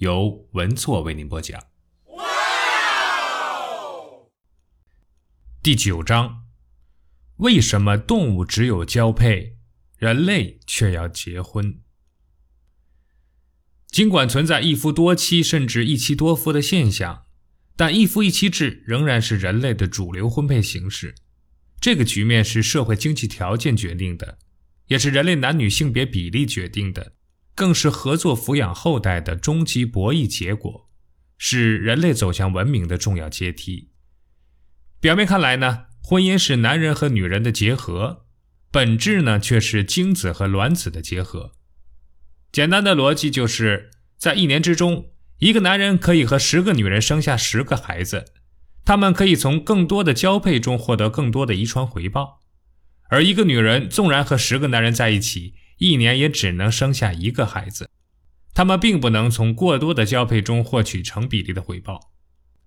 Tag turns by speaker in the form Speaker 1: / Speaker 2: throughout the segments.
Speaker 1: 由文措为您播讲。第九章：为什么动物只有交配，人类却要结婚？尽管存在一夫多妻甚至一妻多夫的现象，但一夫一妻制仍然是人类的主流婚配形式。这个局面是社会经济条件决定的，也是人类男女性别比例决定的。更是合作抚养后代的终极博弈结果，是人类走向文明的重要阶梯。表面看来呢，婚姻是男人和女人的结合，本质呢却是精子和卵子的结合。简单的逻辑就是在一年之中，一个男人可以和十个女人生下十个孩子，他们可以从更多的交配中获得更多的遗传回报，而一个女人纵然和十个男人在一起。一年也只能生下一个孩子，他们并不能从过多的交配中获取成比例的回报，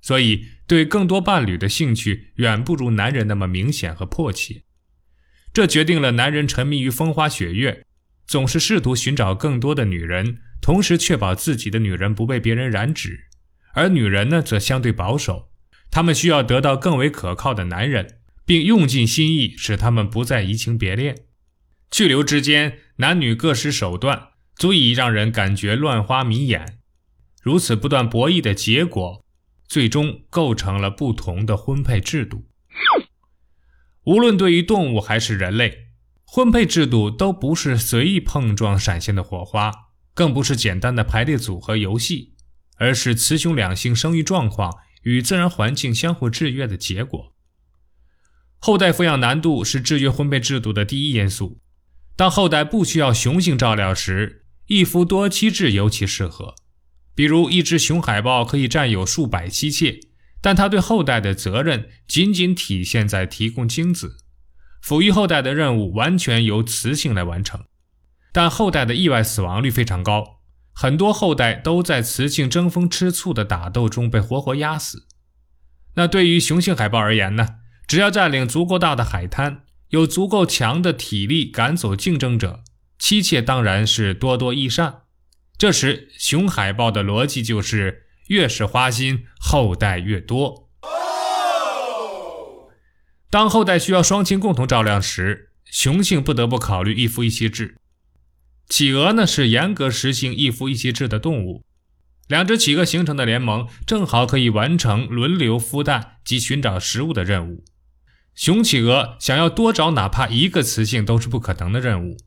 Speaker 1: 所以对更多伴侣的兴趣远不如男人那么明显和迫切。这决定了男人沉迷于风花雪月，总是试图寻找更多的女人，同时确保自己的女人不被别人染指；而女人呢，则相对保守，她们需要得到更为可靠的男人，并用尽心意使他们不再移情别恋。去留之间，男女各施手段，足以让人感觉乱花迷眼。如此不断博弈的结果，最终构成了不同的婚配制度。无论对于动物还是人类，婚配制度都不是随意碰撞闪现的火花，更不是简单的排列组合游戏，而是雌雄两性生育状况与自然环境相互制约的结果。后代抚养难度是制约婚配制度的第一因素。当后代不需要雄性照料时，一夫多妻制尤其适合。比如，一只雄海豹可以占有数百妻妾，但它对后代的责任仅仅体现在提供精子，抚育后代的任务完全由雌性来完成。但后代的意外死亡率非常高，很多后代都在雌性争风吃醋的打斗中被活活压死。那对于雄性海豹而言呢？只要占领足够大的海滩。有足够强的体力赶走竞争者，妻妾当然是多多益善。这时，雄海豹的逻辑就是：越是花心，后代越多。当后代需要双亲共同照料时，雄性不得不考虑一夫一妻制。企鹅呢是严格实行一夫一妻制的动物，两只企鹅形成的联盟正好可以完成轮流孵蛋及寻找食物的任务。雄企鹅想要多找哪怕一个雌性都是不可能的任务，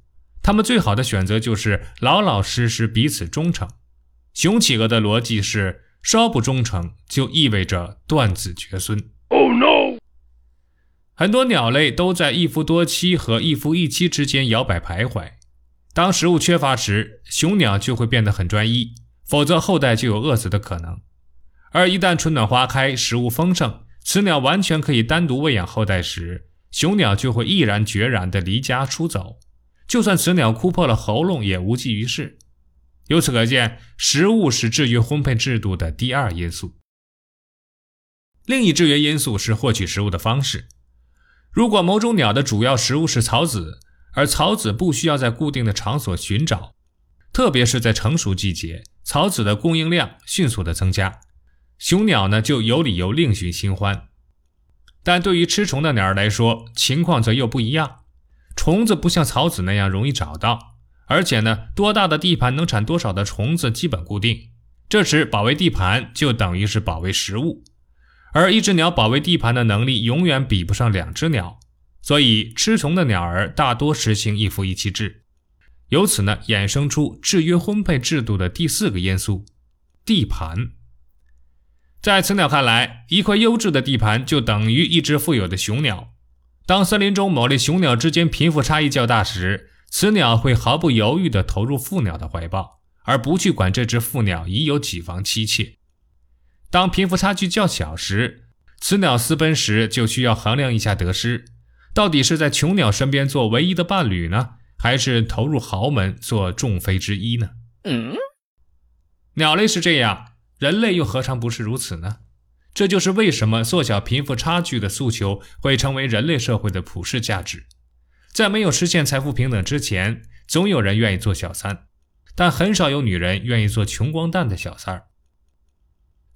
Speaker 1: 它们最好的选择就是老老实实彼此忠诚。雄企鹅的逻辑是：稍不忠诚就意味着断子绝孙。Oh no！很多鸟类都在一夫多妻和一夫一妻之间摇摆徘徊。当食物缺乏时，雄鸟就会变得很专一，否则后代就有饿死的可能。而一旦春暖花开，食物丰盛，雌鸟完全可以单独喂养后代时，雄鸟就会毅然决然地离家出走，就算雌鸟哭破了喉咙也无济于事。由此可见，食物是制约婚配制度的第二因素。另一制约因素是获取食物的方式。如果某种鸟的主要食物是草籽，而草籽不需要在固定的场所寻找，特别是在成熟季节，草籽的供应量迅速的增加。雄鸟呢，就有理由另寻新欢，但对于吃虫的鸟儿来说，情况则又不一样。虫子不像草籽那样容易找到，而且呢，多大的地盘能产多少的虫子基本固定。这时保卫地盘就等于是保卫食物，而一只鸟保卫地盘的能力永远比不上两只鸟，所以吃虫的鸟儿大多实行一夫一妻制。由此呢，衍生出制约婚配制度的第四个因素——地盘。在雌鸟看来，一块优质的地盘就等于一只富有的雄鸟。当森林中某类雄鸟之间贫富差异较大时，雌鸟会毫不犹豫地投入父鸟的怀抱，而不去管这只父鸟已有几房妻妾。当贫富差距较小时，雌鸟私奔时就需要衡量一下得失，到底是在穷鸟身边做唯一的伴侣呢，还是投入豪门做众妃之一呢？嗯，鸟类是这样，人类又何尝不是如此呢？这就是为什么缩小贫富差距的诉求会成为人类社会的普世价值。在没有实现财富平等之前，总有人愿意做小三，但很少有女人愿意做穷光蛋的小三儿。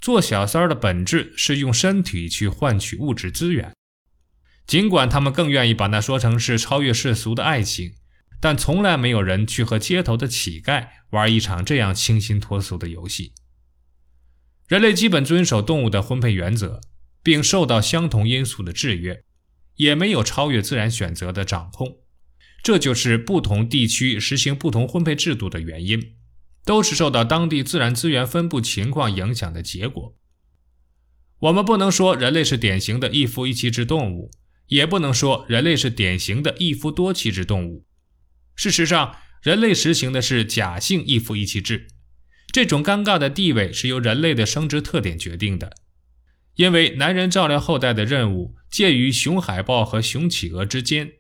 Speaker 1: 做小三儿的本质是用身体去换取物质资源，尽管他们更愿意把那说成是超越世俗的爱情，但从来没有人去和街头的乞丐玩一场这样清新脱俗的游戏。人类基本遵守动物的婚配原则，并受到相同因素的制约，也没有超越自然选择的掌控。这就是不同地区实行不同婚配制度的原因，都是受到当地自然资源分布情况影响的结果。我们不能说人类是典型的一夫一妻制动物，也不能说人类是典型的一夫多妻制动物。事实上，人类实行的是假性一夫一妻制。这种尴尬的地位是由人类的生殖特点决定的，因为男人照料后代的任务介于雄海豹和雄企鹅之间，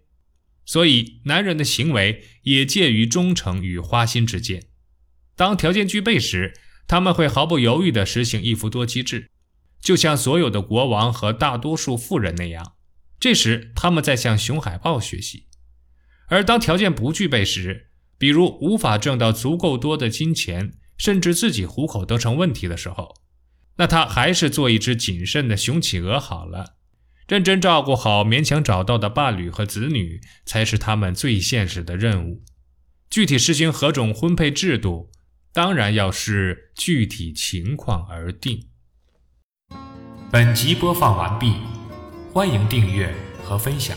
Speaker 1: 所以男人的行为也介于忠诚与花心之间。当条件具备时，他们会毫不犹豫地实行一夫多妻制，就像所有的国王和大多数富人那样。这时，他们在向雄海豹学习。而当条件不具备时，比如无法挣到足够多的金钱，甚至自己糊口都成问题的时候，那他还是做一只谨慎的雄企鹅好了。认真照顾好勉强找到的伴侣和子女，才是他们最现实的任务。具体实行何种婚配制度，当然要视具体情况而定。本集播放完毕，欢迎订阅和分享。